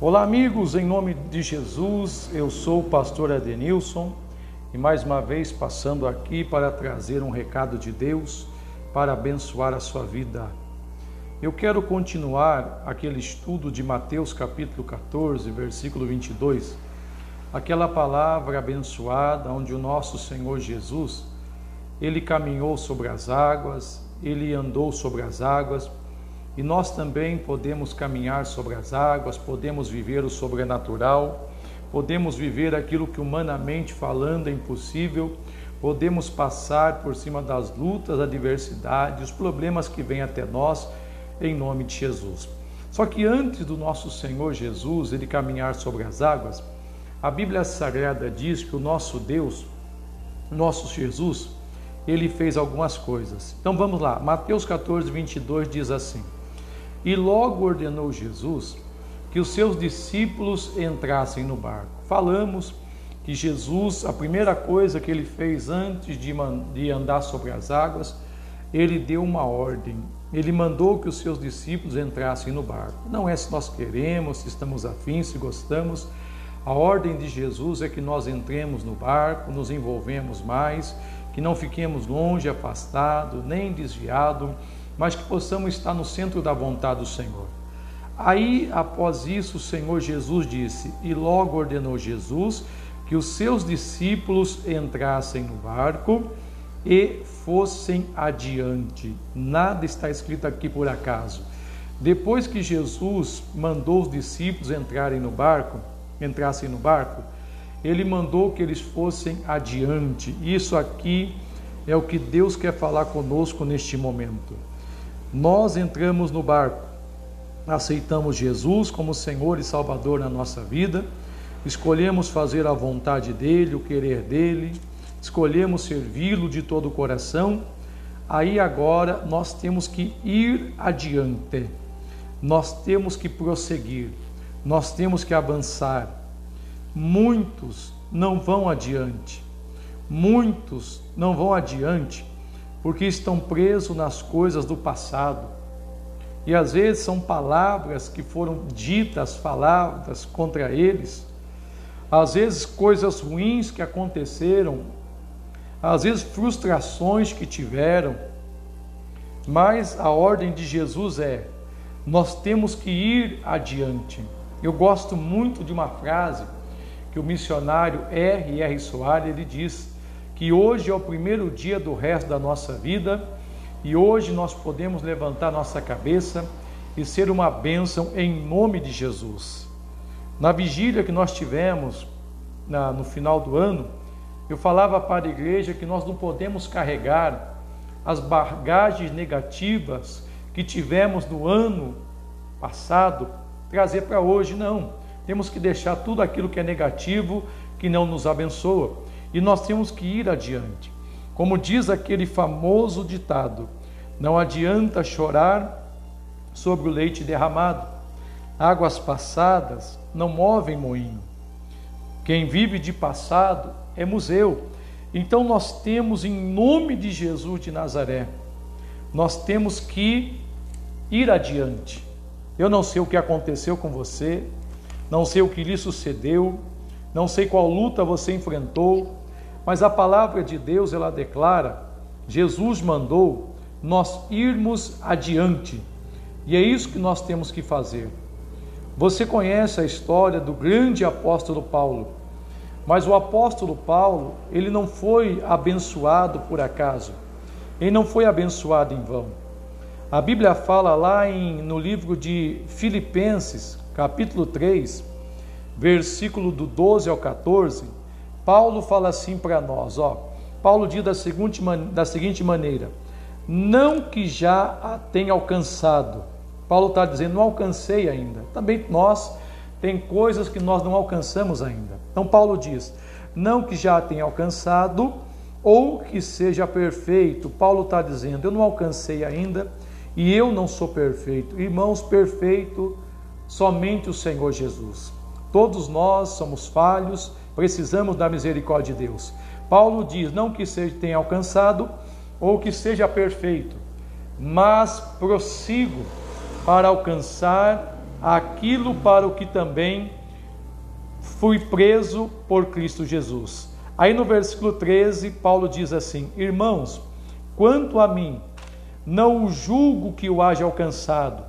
Olá, amigos, em nome de Jesus, eu sou o pastor Adenilson e mais uma vez passando aqui para trazer um recado de Deus para abençoar a sua vida. Eu quero continuar aquele estudo de Mateus capítulo 14, versículo 22, aquela palavra abençoada onde o nosso Senhor Jesus, ele caminhou sobre as águas, ele andou sobre as águas, e nós também podemos caminhar sobre as águas, podemos viver o sobrenatural, podemos viver aquilo que humanamente falando é impossível, podemos passar por cima das lutas, adversidades, os problemas que vêm até nós, em nome de Jesus. Só que antes do nosso Senhor Jesus ele caminhar sobre as águas, a Bíblia Sagrada diz que o nosso Deus, nosso Jesus, ele fez algumas coisas. Então vamos lá, Mateus 14, 22 diz assim. E logo ordenou Jesus que os seus discípulos entrassem no barco. Falamos que Jesus, a primeira coisa que ele fez antes de, de andar sobre as águas, ele deu uma ordem. Ele mandou que os seus discípulos entrassem no barco. Não é se nós queremos, se estamos afins, se gostamos. A ordem de Jesus é que nós entremos no barco, nos envolvemos mais, que não fiquemos longe, afastado, nem desviado mas que possamos estar no centro da vontade do Senhor. Aí, após isso, o Senhor Jesus disse, e logo ordenou Jesus que os seus discípulos entrassem no barco e fossem adiante. Nada está escrito aqui por acaso. Depois que Jesus mandou os discípulos entrarem no barco, entrassem no barco, ele mandou que eles fossem adiante. Isso aqui é o que Deus quer falar conosco neste momento. Nós entramos no barco, aceitamos Jesus como Senhor e Salvador na nossa vida, escolhemos fazer a vontade dele, o querer dele, escolhemos servi-lo de todo o coração. Aí agora nós temos que ir adiante, nós temos que prosseguir, nós temos que avançar. Muitos não vão adiante, muitos não vão adiante porque estão presos nas coisas do passado. E às vezes são palavras que foram ditas, faladas contra eles, às vezes coisas ruins que aconteceram, às vezes frustrações que tiveram. Mas a ordem de Jesus é: nós temos que ir adiante. Eu gosto muito de uma frase que o missionário R. R. Soares ele diz: que hoje é o primeiro dia do resto da nossa vida e hoje nós podemos levantar nossa cabeça e ser uma bênção em nome de Jesus. Na vigília que nós tivemos na, no final do ano, eu falava para a igreja que nós não podemos carregar as bagagens negativas que tivemos no ano passado, trazer para hoje, não. Temos que deixar tudo aquilo que é negativo, que não nos abençoa e nós temos que ir adiante. Como diz aquele famoso ditado: não adianta chorar sobre o leite derramado, águas passadas não movem moinho. Quem vive de passado é museu. Então nós temos, em nome de Jesus de Nazaré, nós temos que ir adiante. Eu não sei o que aconteceu com você, não sei o que lhe sucedeu, não sei qual luta você enfrentou, mas a palavra de Deus ela declara: Jesus mandou nós irmos adiante. E é isso que nós temos que fazer. Você conhece a história do grande apóstolo Paulo. Mas o apóstolo Paulo, ele não foi abençoado por acaso. Ele não foi abençoado em vão. A Bíblia fala lá em, no livro de Filipenses, capítulo 3, versículo do 12 ao 14, Paulo fala assim para nós, ó. Paulo diz da seguinte, da seguinte maneira: não que já a tenha alcançado. Paulo está dizendo, não alcancei ainda. Também nós tem coisas que nós não alcançamos ainda. Então Paulo diz, não que já a tenha alcançado ou que seja perfeito. Paulo está dizendo, eu não alcancei ainda e eu não sou perfeito. Irmãos, perfeito somente o Senhor Jesus. Todos nós somos falhos Precisamos da misericórdia de Deus. Paulo diz: não que seja tenha alcançado ou que seja perfeito, mas prossigo para alcançar aquilo para o que também fui preso por Cristo Jesus. Aí no versículo 13, Paulo diz assim: Irmãos, quanto a mim, não julgo que o haja alcançado,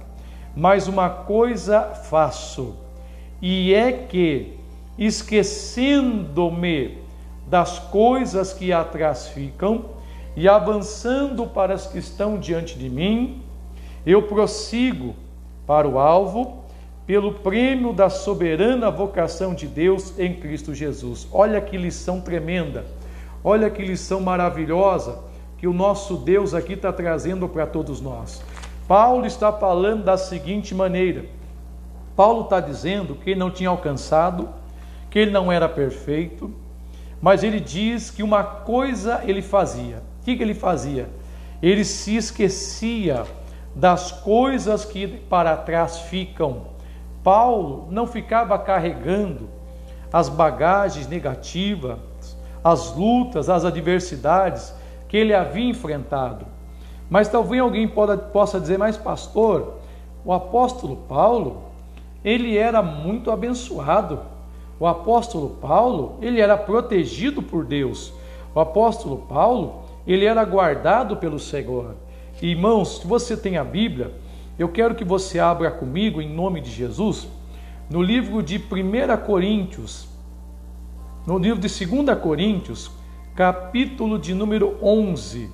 mas uma coisa faço, e é que, esquecendo-me das coisas que atrás ficam e avançando para as que estão diante de mim, eu prossigo para o alvo pelo prêmio da soberana vocação de Deus em Cristo Jesus. Olha que lição tremenda, olha que lição maravilhosa que o nosso Deus aqui está trazendo para todos nós. Paulo está falando da seguinte maneira: Paulo está dizendo que não tinha alcançado, que ele não era perfeito, mas ele diz que uma coisa ele fazia. O que, que ele fazia? Ele se esquecia das coisas que para trás ficam Paulo não ficava carregando as bagagens negativas, as lutas, as adversidades que ele havia enfrentado. Mas talvez alguém possa dizer, mas pastor, o apóstolo Paulo, ele era muito abençoado. O apóstolo Paulo, ele era protegido por Deus. O apóstolo Paulo, ele era guardado pelo Senhor. Irmãos, se você tem a Bíblia, eu quero que você abra comigo, em nome de Jesus, no livro de 1 Coríntios, no livro de 2 Coríntios, capítulo de número 11.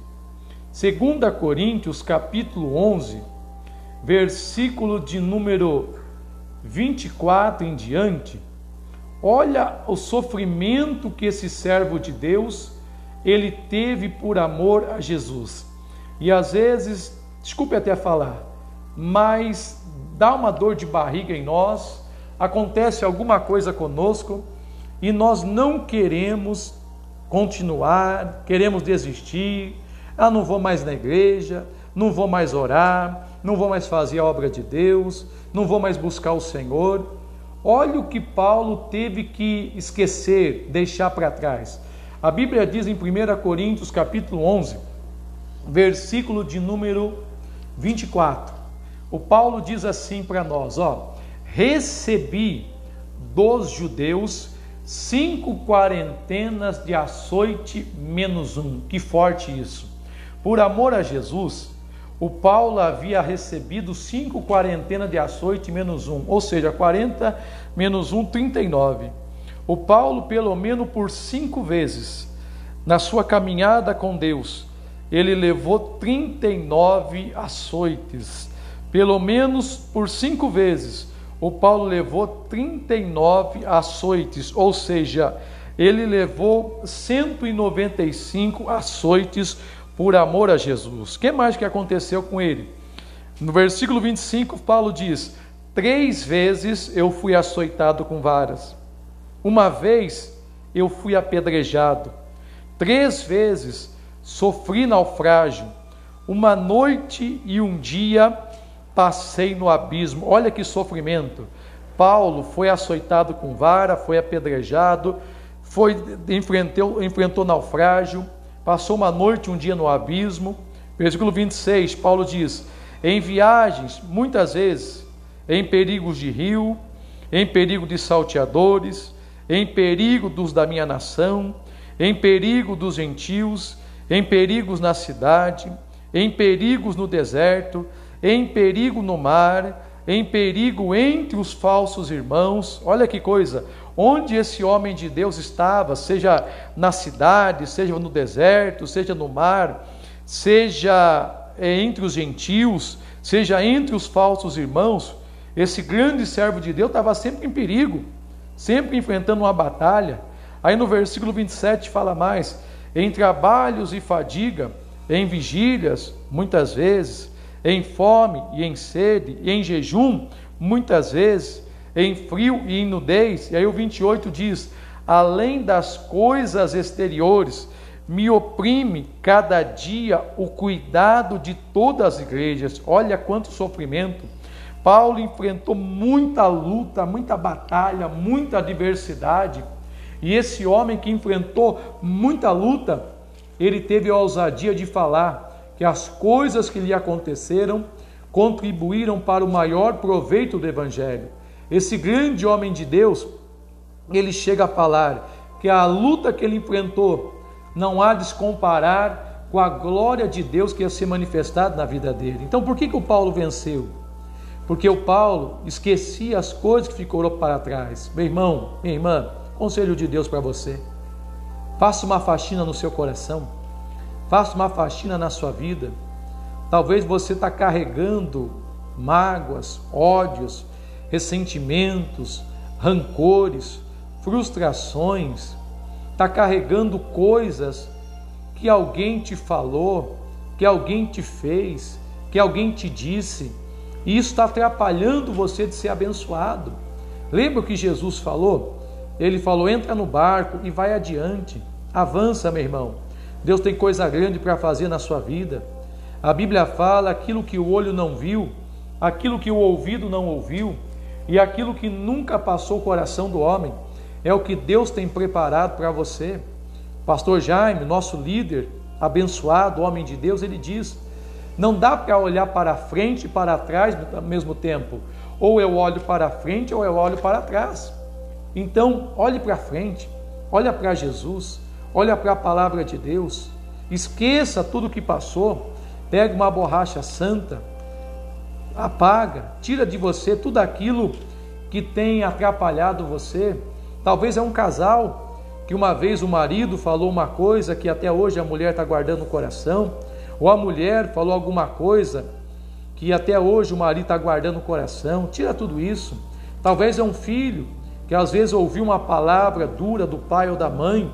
2 Coríntios, capítulo 11, versículo de número 24 em diante. Olha o sofrimento que esse servo de Deus ele teve por amor a Jesus. E às vezes, desculpe até falar, mas dá uma dor de barriga em nós, acontece alguma coisa conosco e nós não queremos continuar, queremos desistir. Ah, não vou mais na igreja, não vou mais orar, não vou mais fazer a obra de Deus, não vou mais buscar o Senhor. Olha o que Paulo teve que esquecer, deixar para trás. A Bíblia diz em 1 Coríntios capítulo 11, versículo de número 24. O Paulo diz assim para nós, ó, recebi dos judeus cinco quarentenas de açoite menos um. Que forte isso! Por amor a Jesus, o Paulo havia recebido cinco quarentenas de açoite menos um, ou seja, 40 menos um, 39. O Paulo, pelo menos por cinco vezes, na sua caminhada com Deus, ele levou 39 açoites pelo menos por cinco vezes, o Paulo levou 39 açoites, ou seja, ele levou 195 açoites por amor a Jesus. O que mais que aconteceu com ele? No versículo 25, Paulo diz: Três vezes eu fui açoitado com varas, uma vez eu fui apedrejado, três vezes sofri naufrágio, uma noite e um dia passei no abismo. Olha que sofrimento. Paulo foi açoitado com vara, foi apedrejado, foi enfrentou, enfrentou naufrágio, passou uma noite, um dia no abismo. Versículo 26, Paulo diz: Em viagens, muitas vezes, em perigos de rio, em perigo de salteadores, em perigo dos da minha nação, em perigo dos gentios, em perigos na cidade, em perigos no deserto, em perigo no mar, em perigo entre os falsos irmãos. Olha que coisa! Onde esse homem de Deus estava, seja na cidade, seja no deserto, seja no mar, seja eh, entre os gentios, seja entre os falsos irmãos, esse grande servo de Deus estava sempre em perigo, sempre enfrentando uma batalha. Aí no versículo 27 fala mais: em trabalhos e fadiga, em vigílias, muitas vezes, em fome e em sede, e em jejum, muitas vezes, em frio e em nudez. E aí o 28 diz: além das coisas exteriores, me oprime cada dia o cuidado de todas as igrejas. Olha quanto sofrimento. Paulo enfrentou muita luta, muita batalha, muita adversidade. E esse homem que enfrentou muita luta, ele teve a ousadia de falar: que as coisas que lhe aconteceram contribuíram para o maior proveito do Evangelho. Esse grande homem de Deus, ele chega a falar que a luta que ele enfrentou não há de se comparar com a glória de Deus que ia ser manifestada na vida dele. Então, por que, que o Paulo venceu? Porque o Paulo esquecia as coisas que ficou para trás. Meu irmão, minha irmã, conselho de Deus para você. Faça uma faxina no seu coração. Faça uma faxina na sua vida. Talvez você está carregando mágoas, ódios, ressentimentos, rancores, frustrações, está carregando coisas que alguém te falou, que alguém te fez, que alguém te disse, e isso está atrapalhando você de ser abençoado. Lembra o que Jesus falou? Ele falou: entra no barco e vai adiante, avança, meu irmão. Deus tem coisa grande para fazer na sua vida. A Bíblia fala aquilo que o olho não viu, aquilo que o ouvido não ouviu e aquilo que nunca passou o coração do homem é o que Deus tem preparado para você. Pastor Jaime, nosso líder, abençoado, homem de Deus, ele diz: não dá para olhar para frente e para trás ao mesmo tempo. Ou eu olho para frente ou eu olho para trás. Então, olhe para frente, olha para Jesus, olha para a palavra de Deus, esqueça tudo o que passou, pega uma borracha santa, apaga, tira de você tudo aquilo que tem atrapalhado você, Talvez é um casal que uma vez o marido falou uma coisa que até hoje a mulher está guardando no coração, ou a mulher falou alguma coisa que até hoje o marido está guardando no coração. Tira tudo isso. Talvez é um filho que às vezes ouviu uma palavra dura do pai ou da mãe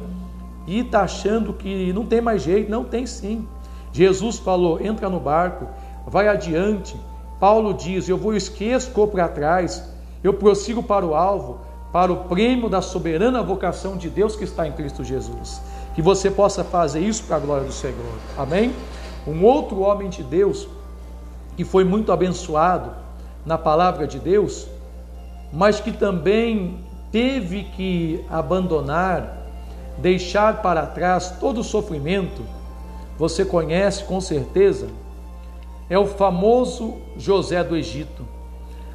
e está achando que não tem mais jeito. Não tem sim. Jesus falou: entra no barco, vai adiante. Paulo diz: eu vou esqueço para trás, eu prossigo para o alvo para o prêmio da soberana vocação de Deus que está em Cristo Jesus. Que você possa fazer isso para a glória do Senhor. Amém? Um outro homem de Deus que foi muito abençoado na palavra de Deus, mas que também teve que abandonar, deixar para trás todo o sofrimento, você conhece com certeza, é o famoso José do Egito.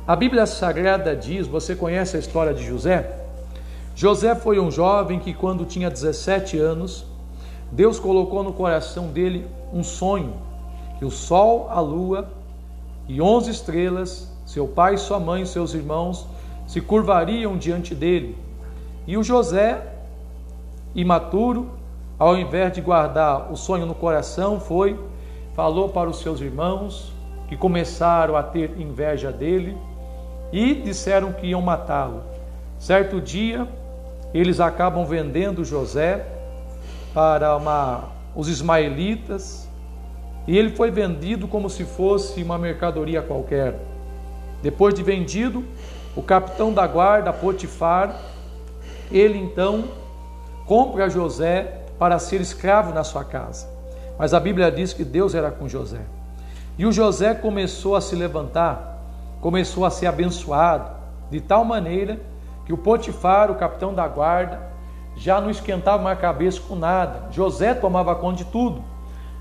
A Bíblia Sagrada diz: você conhece a história de José? José foi um jovem que, quando tinha 17 anos, Deus colocou no coração dele um sonho: que o sol, a lua e onze estrelas, seu pai, sua mãe seus irmãos, se curvariam diante dele. E o José, imaturo, ao invés de guardar o sonho no coração, foi, falou para os seus irmãos, que começaram a ter inveja dele e disseram que iam matá-lo. Certo dia, eles acabam vendendo José para uma, os ismaelitas e ele foi vendido como se fosse uma mercadoria qualquer. Depois de vendido, o capitão da guarda, Potifar, ele então compra José para ser escravo na sua casa. Mas a Bíblia diz que Deus era com José. E o José começou a se levantar começou a ser abençoado, de tal maneira que o Potifar, o capitão da guarda, já não esquentava mais a cabeça com nada. José tomava conta de tudo.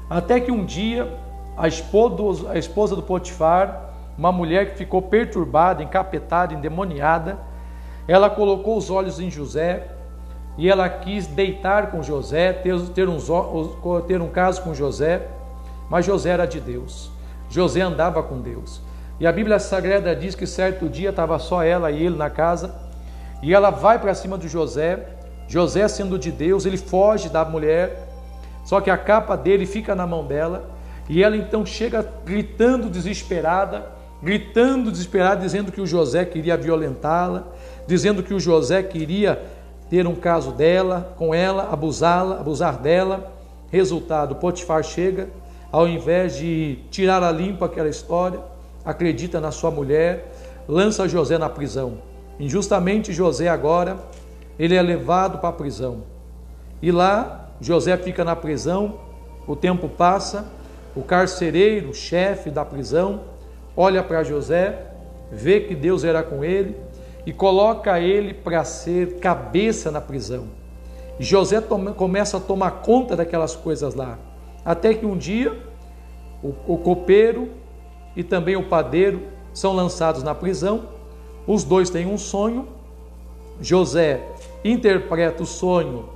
Até que um dia, a esposa, do Potifar, uma mulher que ficou perturbada, encapetada, endemoniada, ela colocou os olhos em José e ela quis deitar com José, ter, ter, um, ter um caso com José, mas José era de Deus. José andava com Deus. E a Bíblia Sagrada diz que certo dia estava só ela e ele na casa, e ela vai para cima de José. José, sendo de Deus, ele foge da mulher, só que a capa dele fica na mão dela, e ela então chega gritando desesperada, gritando desesperada, dizendo que o José queria violentá-la, dizendo que o José queria ter um caso dela, com ela, abusá-la, abusar dela. Resultado, Potifar chega, ao invés de tirar a limpo aquela história, acredita na sua mulher, lança José na prisão. Injustamente José agora, ele é levado para a prisão. E lá José fica na prisão, o tempo passa, o carcereiro, chefe da prisão, olha para José, vê que Deus era com ele e coloca ele para ser cabeça na prisão. José toma, começa a tomar conta daquelas coisas lá. Até que um dia o, o copeiro e também o padeiro são lançados na prisão. Os dois têm um sonho. José interpreta o sonho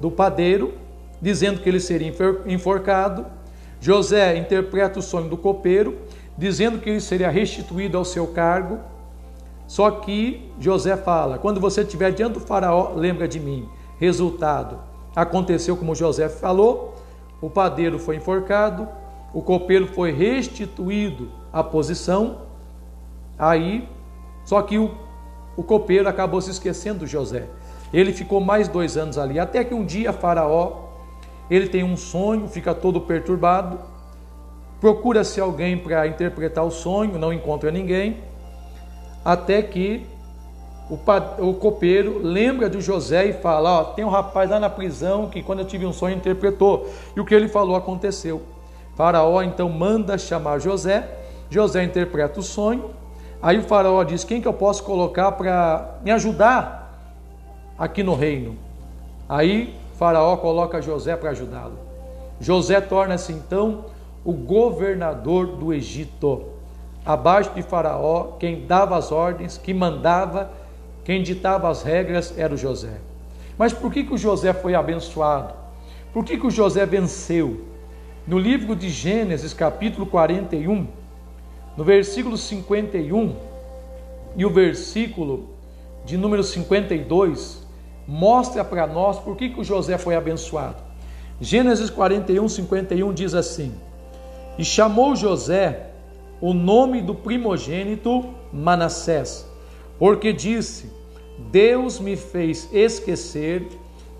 do padeiro, dizendo que ele seria enforcado. José interpreta o sonho do copeiro, dizendo que ele seria restituído ao seu cargo. Só que José fala: quando você estiver diante do faraó, lembra de mim. Resultado: aconteceu como José falou, o padeiro foi enforcado, o copeiro foi restituído à posição. Aí, só que o, o copeiro acabou se esquecendo de José. Ele ficou mais dois anos ali, até que um dia Faraó ele tem um sonho, fica todo perturbado, procura-se alguém para interpretar o sonho, não encontra ninguém, até que o, o copeiro lembra de José e fala: Ó, tem um rapaz lá na prisão que, quando eu tive um sonho, interpretou, e o que ele falou aconteceu. Faraó então manda chamar José, José interpreta o sonho, aí o Faraó diz: Quem que eu posso colocar para me ajudar aqui no reino? Aí Faraó coloca José para ajudá-lo. José torna-se então o governador do Egito. Abaixo de Faraó, quem dava as ordens, que mandava, quem ditava as regras era o José. Mas por que, que o José foi abençoado? Por que, que o José venceu? No livro de Gênesis, capítulo 41, no versículo 51 e o versículo de número 52, mostra para nós por que, que o José foi abençoado. Gênesis 41, 51 diz assim: E chamou José o nome do primogênito Manassés, porque disse: Deus me fez esquecer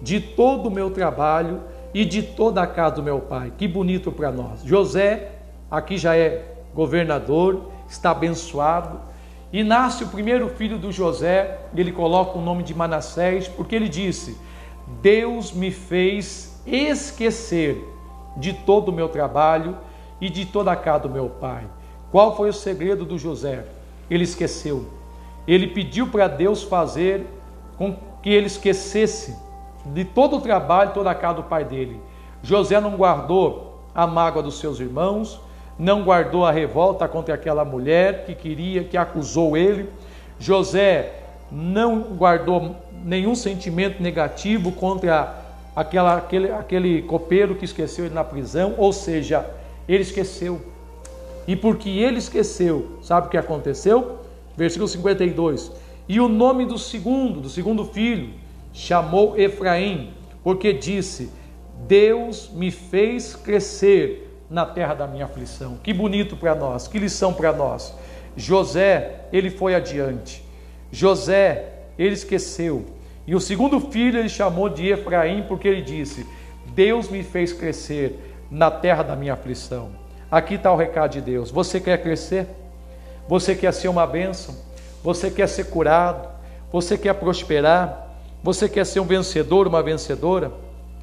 de todo o meu trabalho e de toda a casa do meu pai. Que bonito para nós. José, aqui já é governador, está abençoado, e nasce o primeiro filho do José, ele coloca o nome de Manassés, porque ele disse: Deus me fez esquecer de todo o meu trabalho e de toda a casa do meu pai. Qual foi o segredo do José? Ele esqueceu. Ele pediu para Deus fazer com que ele esquecesse de todo o trabalho, toda a casa do pai dele. José não guardou a mágoa dos seus irmãos, não guardou a revolta contra aquela mulher que queria, que acusou ele. José não guardou nenhum sentimento negativo contra aquela, aquele, aquele copeiro que esqueceu ele na prisão, ou seja, ele esqueceu. E porque ele esqueceu, sabe o que aconteceu? Versículo 52. E o nome do segundo, do segundo filho, chamou Efraim, porque disse: Deus me fez crescer na terra da minha aflição. Que bonito para nós, que lição para nós. José, ele foi adiante. José, ele esqueceu. E o segundo filho ele chamou de Efraim, porque ele disse: Deus me fez crescer na terra da minha aflição. Aqui está o recado de Deus. Você quer crescer? Você quer ser uma bênção? Você quer ser curado? Você quer prosperar? Você quer ser um vencedor, uma vencedora?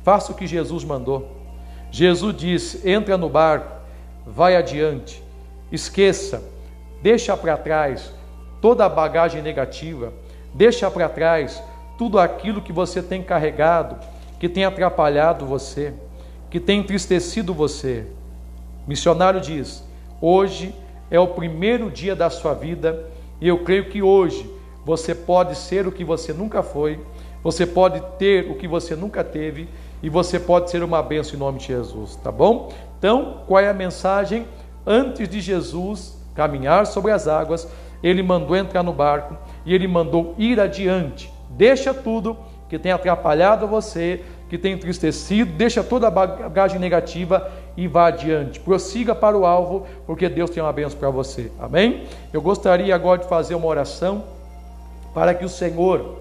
Faça o que Jesus mandou. Jesus disse: entra no barco, vai adiante, esqueça, deixa para trás toda a bagagem negativa, deixa para trás tudo aquilo que você tem carregado, que tem atrapalhado você, que tem entristecido você. Missionário diz: hoje é o primeiro dia da sua vida e eu creio que hoje você pode ser o que você nunca foi, você pode ter o que você nunca teve e você pode ser uma benção em nome de Jesus, tá bom? Então, qual é a mensagem? Antes de Jesus caminhar sobre as águas, ele mandou entrar no barco e ele mandou ir adiante. Deixa tudo que tem atrapalhado você, que tem entristecido, deixa toda a bagagem negativa e vá adiante. Prossiga para o alvo, porque Deus tem uma benção para você. Amém? Eu gostaria agora de fazer uma oração para que o Senhor,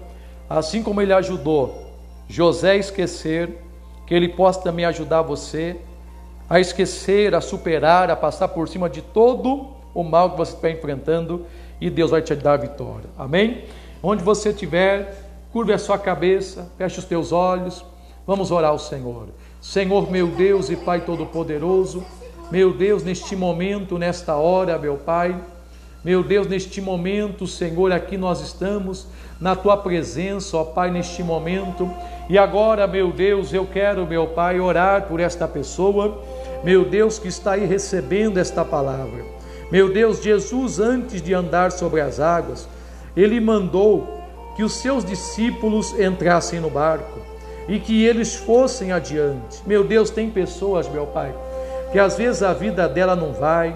assim como ele ajudou José a esquecer, que Ele possa também ajudar você a esquecer, a superar, a passar por cima de todo o mal que você está enfrentando e Deus vai te dar a vitória. Amém? Onde você estiver, curve a sua cabeça, feche os teus olhos, vamos orar ao Senhor. Senhor, meu Deus e Pai Todo-Poderoso, meu Deus, neste momento, nesta hora, meu Pai, meu Deus, neste momento, Senhor, aqui nós estamos na tua presença, ó Pai, neste momento. E agora, meu Deus, eu quero, meu Pai, orar por esta pessoa, meu Deus, que está aí recebendo esta palavra. Meu Deus, Jesus, antes de andar sobre as águas, ele mandou que os seus discípulos entrassem no barco e que eles fossem adiante. Meu Deus, tem pessoas, meu Pai, que às vezes a vida dela não vai,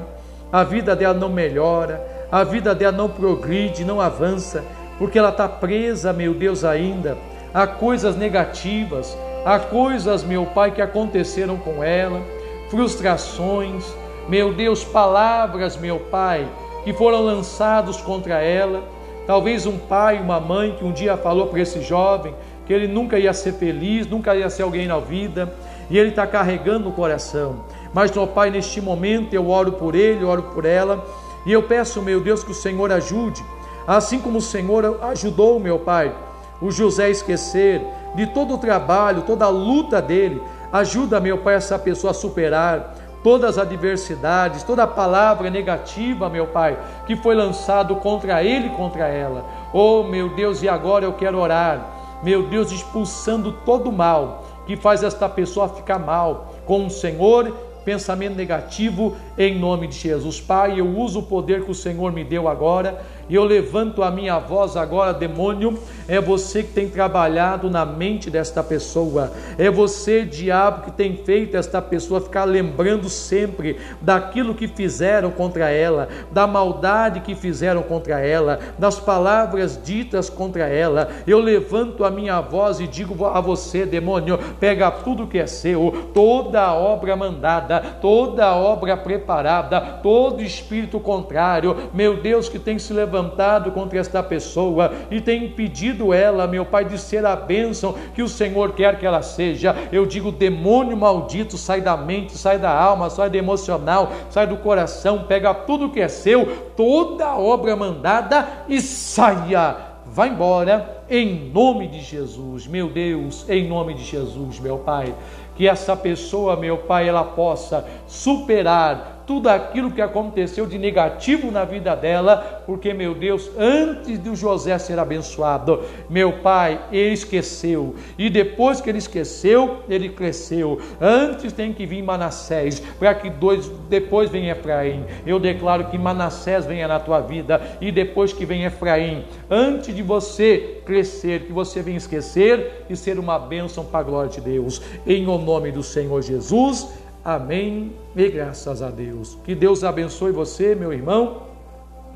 a vida dela não melhora, a vida dela não progride, não avança, porque ela está presa, meu Deus, ainda a coisas negativas, a coisas, meu Pai, que aconteceram com ela, frustrações, meu Deus, palavras, meu Pai, que foram lançados contra ela. Talvez um pai, uma mãe que um dia falou para esse jovem que ele nunca ia ser feliz, nunca ia ser alguém na vida, e ele está carregando no coração. Mas, meu Pai, neste momento eu oro por ele, oro por ela, e eu peço, meu Deus, que o Senhor ajude, assim como o Senhor ajudou, meu Pai, o José a esquecer de todo o trabalho, toda a luta dele. Ajuda, meu Pai, essa pessoa a superar todas as adversidades, toda a palavra negativa, meu Pai, que foi lançado contra ele e contra ela. Oh, meu Deus, e agora eu quero orar, meu Deus, expulsando todo o mal que faz esta pessoa ficar mal com o Senhor pensamento negativo em nome de Jesus. Pai, eu uso o poder que o Senhor me deu agora e eu levanto a minha voz agora, demônio. É você que tem trabalhado na mente desta pessoa. É você, diabo, que tem feito esta pessoa ficar lembrando sempre daquilo que fizeram contra ela, da maldade que fizeram contra ela, das palavras ditas contra ela. Eu levanto a minha voz e digo a você, demônio, pega tudo que é seu, toda a obra mandada, toda a obra preparada, todo espírito contrário, meu Deus, que tem se levantado levantado contra esta pessoa e tem impedido ela, meu Pai, de ser a bênção que o Senhor quer que ela seja. Eu digo, demônio maldito, sai da mente, sai da alma, sai do emocional, sai do coração, pega tudo que é seu, toda obra mandada e saia. Vá embora em nome de Jesus, meu Deus, em nome de Jesus, meu Pai. Que essa pessoa, meu Pai, ela possa superar tudo aquilo que aconteceu de negativo na vida dela, porque, meu Deus, antes de José ser abençoado, meu pai, ele esqueceu, e depois que ele esqueceu, ele cresceu. Antes tem que vir Manassés, para que dois, depois vem Efraim. Eu declaro que Manassés venha na tua vida, e depois que vem Efraim, antes de você crescer, que você venha esquecer e ser uma bênção para a glória de Deus. Em o nome do Senhor Jesus. Amém e graças a Deus. Que Deus abençoe você, meu irmão.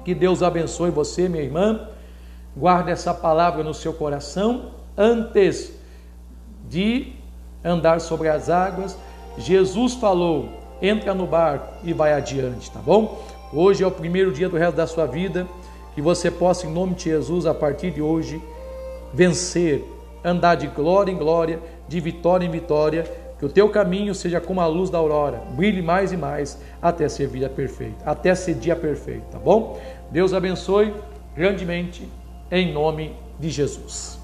Que Deus abençoe você, minha irmã. Guarde essa palavra no seu coração antes de andar sobre as águas. Jesus falou: entra no barco e vai adiante, tá bom? Hoje é o primeiro dia do resto da sua vida. Que você possa, em nome de Jesus, a partir de hoje, vencer, andar de glória em glória, de vitória em vitória que o teu caminho seja como a luz da aurora, brilhe mais e mais até ser vida perfeita, até ser dia perfeito, tá bom? Deus abençoe grandemente em nome de Jesus.